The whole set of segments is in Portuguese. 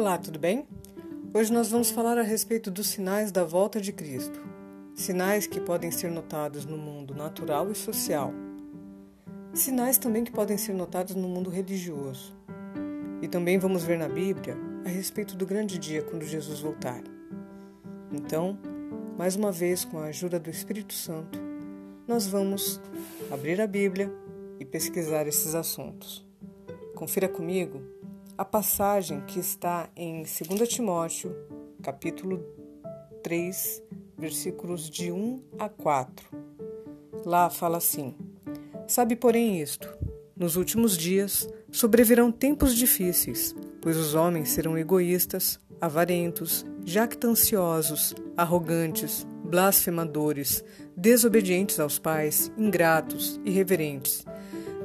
Olá, tudo bem? Hoje nós vamos falar a respeito dos sinais da volta de Cristo. Sinais que podem ser notados no mundo natural e social. Sinais também que podem ser notados no mundo religioso. E também vamos ver na Bíblia a respeito do grande dia quando Jesus voltar. Então, mais uma vez, com a ajuda do Espírito Santo, nós vamos abrir a Bíblia e pesquisar esses assuntos. Confira comigo a passagem que está em 2 Timóteo, capítulo 3, versículos de 1 a 4. Lá fala assim: Sabe, porém, isto: nos últimos dias sobrevirão tempos difíceis, pois os homens serão egoístas, avarentos, jactanciosos, arrogantes, blasfemadores, desobedientes aos pais, ingratos, irreverentes,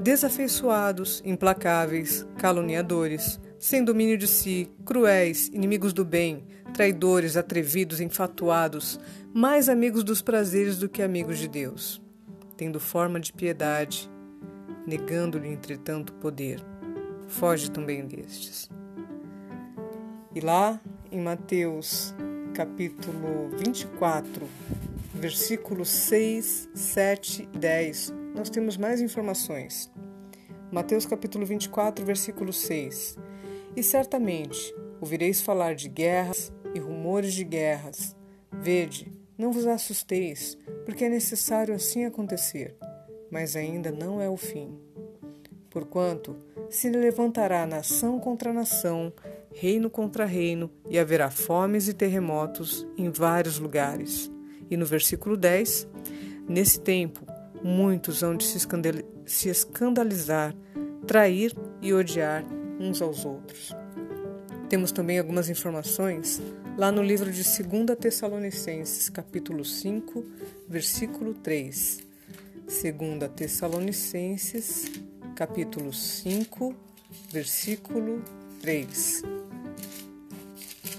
desafeiçoados, implacáveis, caluniadores, sem domínio de si, cruéis, inimigos do bem, traidores, atrevidos, enfatuados, mais amigos dos prazeres do que amigos de Deus, tendo forma de piedade, negando-lhe, entretanto, poder. Foge também destes. E lá em Mateus capítulo 24, versículos 6, 7 e 10, nós temos mais informações. Mateus capítulo 24, versículo 6. E certamente ouvireis falar de guerras e rumores de guerras. Vede, não vos assusteis, porque é necessário assim acontecer, mas ainda não é o fim. Porquanto se levantará nação contra nação, reino contra reino, e haverá fomes e terremotos em vários lugares. E no versículo 10, nesse tempo, muitos hão de se escandalizar, trair e odiar uns aos outros. Temos também algumas informações lá no livro de 2 Tessalonicenses, capítulo 5, versículo 3. 2 Tessalonicenses, capítulo 5, versículo 3,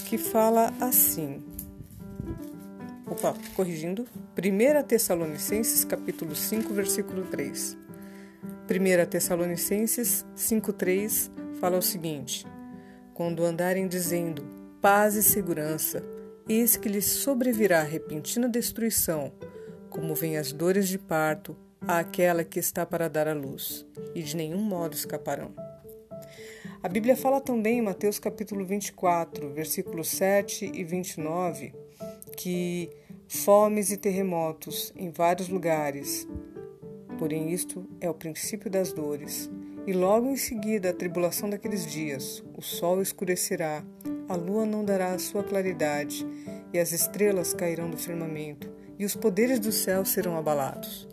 que fala assim. Opa, corrigindo. 1 Tessalonicenses, capítulo 5, versículo 3. 1 Tessalonicenses 5,3 fala o seguinte: Quando andarem dizendo paz e segurança, eis que lhes sobrevirá repentina destruição, como vêm as dores de parto àquela que está para dar à luz, e de nenhum modo escaparão. A Bíblia fala também em Mateus capítulo 24, versículos 7 e 29, que fomes e terremotos em vários lugares, Porém, isto é o princípio das dores. E logo em seguida a tribulação daqueles dias, o sol escurecerá, a lua não dará a sua claridade, e as estrelas cairão do firmamento, e os poderes do céu serão abalados.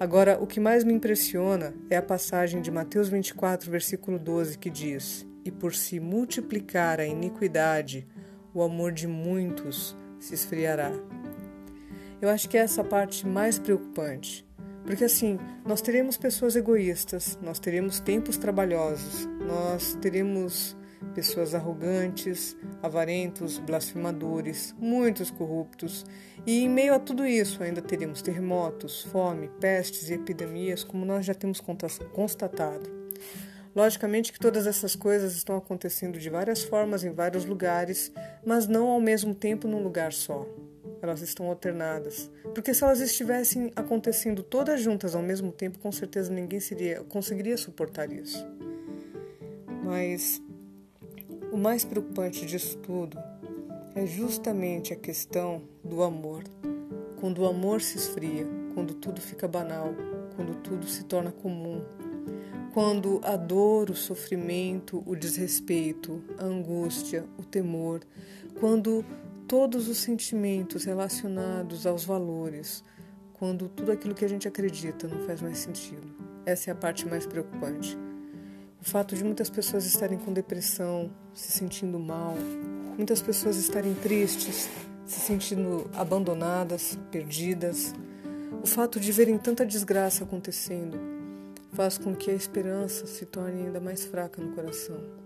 Agora, o que mais me impressiona é a passagem de Mateus 24, versículo 12, que diz: E por se multiplicar a iniquidade, o amor de muitos se esfriará. Eu acho que é essa parte mais preocupante. Porque assim, nós teremos pessoas egoístas, nós teremos tempos trabalhosos, nós teremos pessoas arrogantes, avarentos, blasfemadores, muitos corruptos. E em meio a tudo isso, ainda teremos terremotos, fome, pestes e epidemias, como nós já temos constatado. Logicamente que todas essas coisas estão acontecendo de várias formas em vários lugares, mas não ao mesmo tempo num lugar só elas estão alternadas. Porque se elas estivessem acontecendo todas juntas ao mesmo tempo, com certeza ninguém seria, conseguiria suportar isso. Mas o mais preocupante disso tudo é justamente a questão do amor. Quando o amor se esfria, quando tudo fica banal, quando tudo se torna comum, quando a dor, o sofrimento, o desrespeito, a angústia, o temor, quando todos os sentimentos relacionados aos valores, quando tudo aquilo que a gente acredita não faz mais sentido. Essa é a parte mais preocupante. O fato de muitas pessoas estarem com depressão, se sentindo mal, muitas pessoas estarem tristes, se sentindo abandonadas, perdidas. O fato de verem tanta desgraça acontecendo faz com que a esperança se torne ainda mais fraca no coração.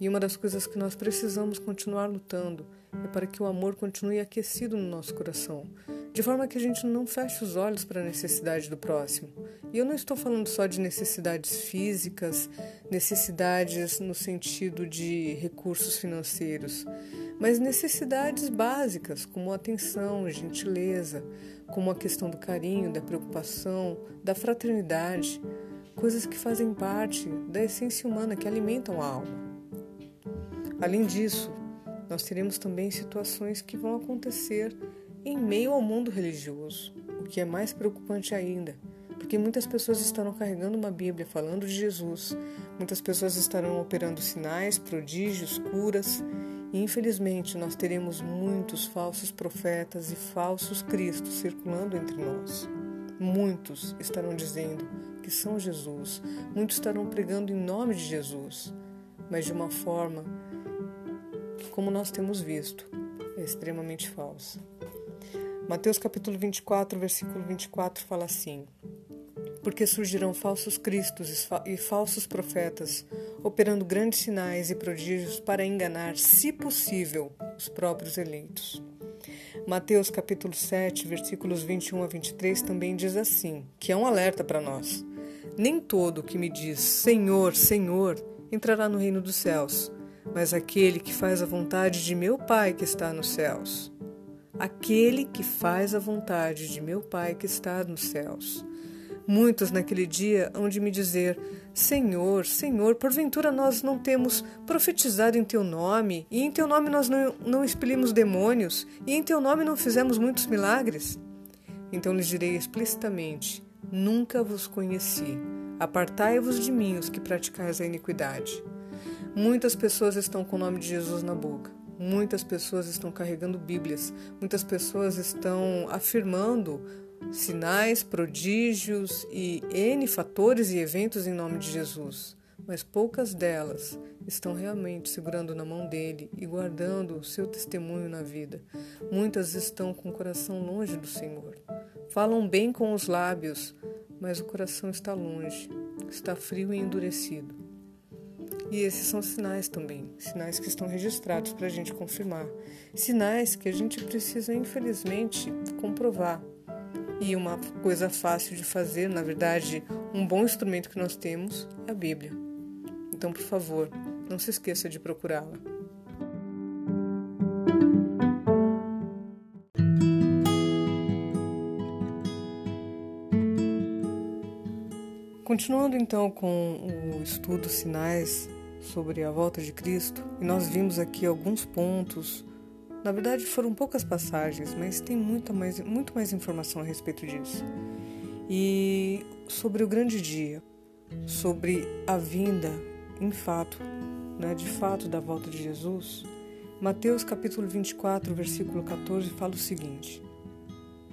E uma das coisas que nós precisamos continuar lutando é para que o amor continue aquecido no nosso coração, de forma que a gente não feche os olhos para a necessidade do próximo. E eu não estou falando só de necessidades físicas, necessidades no sentido de recursos financeiros, mas necessidades básicas, como atenção, gentileza, como a questão do carinho, da preocupação, da fraternidade, coisas que fazem parte da essência humana, que alimentam a alma. Além disso, nós teremos também situações que vão acontecer em meio ao mundo religioso, o que é mais preocupante ainda, porque muitas pessoas estarão carregando uma Bíblia falando de Jesus, muitas pessoas estarão operando sinais, prodígios, curas, e infelizmente nós teremos muitos falsos profetas e falsos cristos circulando entre nós. Muitos estarão dizendo que são Jesus, muitos estarão pregando em nome de Jesus, mas de uma forma como nós temos visto, é extremamente falsa. Mateus capítulo 24, versículo 24 fala assim: Porque surgirão falsos cristos e falsos profetas, operando grandes sinais e prodígios para enganar, se possível, os próprios eleitos. Mateus capítulo 7, versículos 21 a 23 também diz assim, que é um alerta para nós. Nem todo que me diz Senhor, Senhor entrará no reino dos céus, mas aquele que faz a vontade de meu Pai que está nos céus aquele que faz a vontade de meu Pai que está nos céus. Muitos naquele dia hão de me dizer: Senhor, Senhor, porventura nós não temos profetizado em teu nome, e em teu nome nós não, não expelimos demônios, e em teu nome não fizemos muitos milagres? Então lhes direi explicitamente: Nunca vos conheci. Apartai-vos de mim, os que praticais a iniquidade. Muitas pessoas estão com o nome de Jesus na boca, Muitas pessoas estão carregando Bíblias, muitas pessoas estão afirmando sinais, prodígios e N fatores e eventos em nome de Jesus, mas poucas delas estão realmente segurando na mão dele e guardando o seu testemunho na vida. Muitas estão com o coração longe do Senhor. Falam bem com os lábios, mas o coração está longe, está frio e endurecido. E esses são sinais também, sinais que estão registrados para a gente confirmar. Sinais que a gente precisa, infelizmente, comprovar. E uma coisa fácil de fazer, na verdade, um bom instrumento que nós temos é a Bíblia. Então, por favor, não se esqueça de procurá-la. Continuando então com o estudo Sinais sobre a volta de Cristo e nós vimos aqui alguns pontos. Na verdade, foram poucas passagens, mas tem muita mais, muito mais informação a respeito disso. E sobre o grande dia, sobre a vinda, em fato, né, de fato, da volta de Jesus, Mateus capítulo 24, versículo 14 fala o seguinte: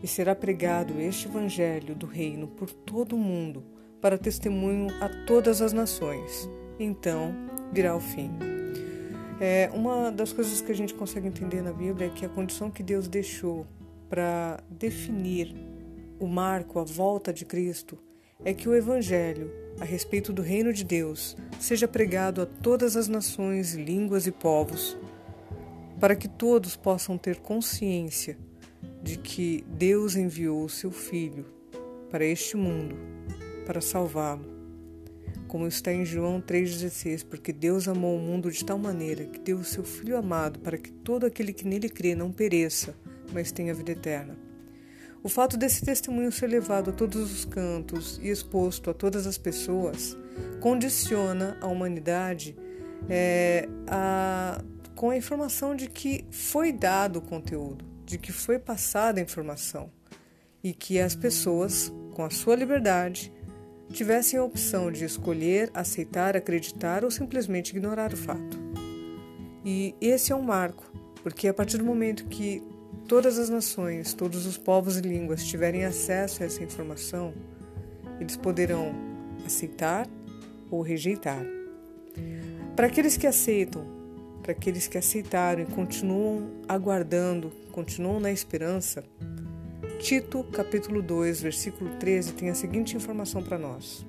E será pregado este evangelho do reino por todo o mundo, para testemunho a todas as nações. Então virá o fim. É, uma das coisas que a gente consegue entender na Bíblia é que a condição que Deus deixou para definir o marco, a volta de Cristo, é que o Evangelho a respeito do reino de Deus seja pregado a todas as nações, línguas e povos, para que todos possam ter consciência de que Deus enviou o seu Filho para este mundo para salvá-lo como está em João 3,16, porque Deus amou o mundo de tal maneira que deu o seu Filho amado para que todo aquele que nele crê não pereça, mas tenha vida eterna. O fato desse testemunho ser levado a todos os cantos e exposto a todas as pessoas condiciona a humanidade é, a, com a informação de que foi dado o conteúdo, de que foi passada a informação e que as pessoas, com a sua liberdade, tivessem a opção de escolher, aceitar, acreditar ou simplesmente ignorar o fato. E esse é um marco, porque a partir do momento que todas as nações, todos os povos e línguas tiverem acesso a essa informação, eles poderão aceitar ou rejeitar. Para aqueles que aceitam, para aqueles que aceitaram e continuam aguardando, continuam na esperança, Tito, capítulo 2, versículo 13, tem a seguinte informação para nós: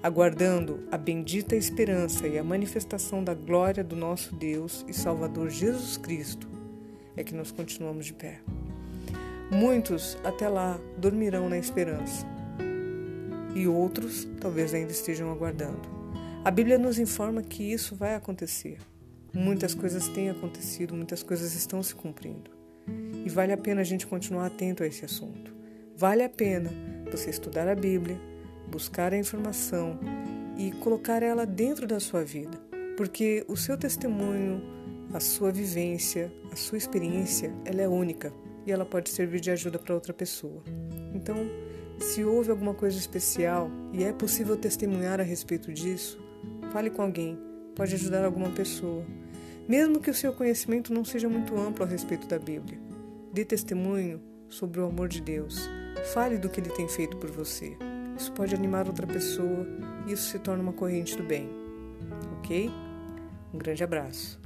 Aguardando a bendita esperança e a manifestação da glória do nosso Deus e Salvador Jesus Cristo, é que nós continuamos de pé. Muitos até lá dormirão na esperança, e outros talvez ainda estejam aguardando. A Bíblia nos informa que isso vai acontecer. Muitas coisas têm acontecido, muitas coisas estão se cumprindo. E vale a pena a gente continuar atento a esse assunto. Vale a pena você estudar a Bíblia, buscar a informação e colocar ela dentro da sua vida, porque o seu testemunho, a sua vivência, a sua experiência, ela é única e ela pode servir de ajuda para outra pessoa. Então, se houve alguma coisa especial e é possível testemunhar a respeito disso, fale com alguém, pode ajudar alguma pessoa. Mesmo que o seu conhecimento não seja muito amplo a respeito da Bíblia, dê testemunho sobre o amor de Deus. Fale do que ele tem feito por você. Isso pode animar outra pessoa e isso se torna uma corrente do bem. Ok? Um grande abraço.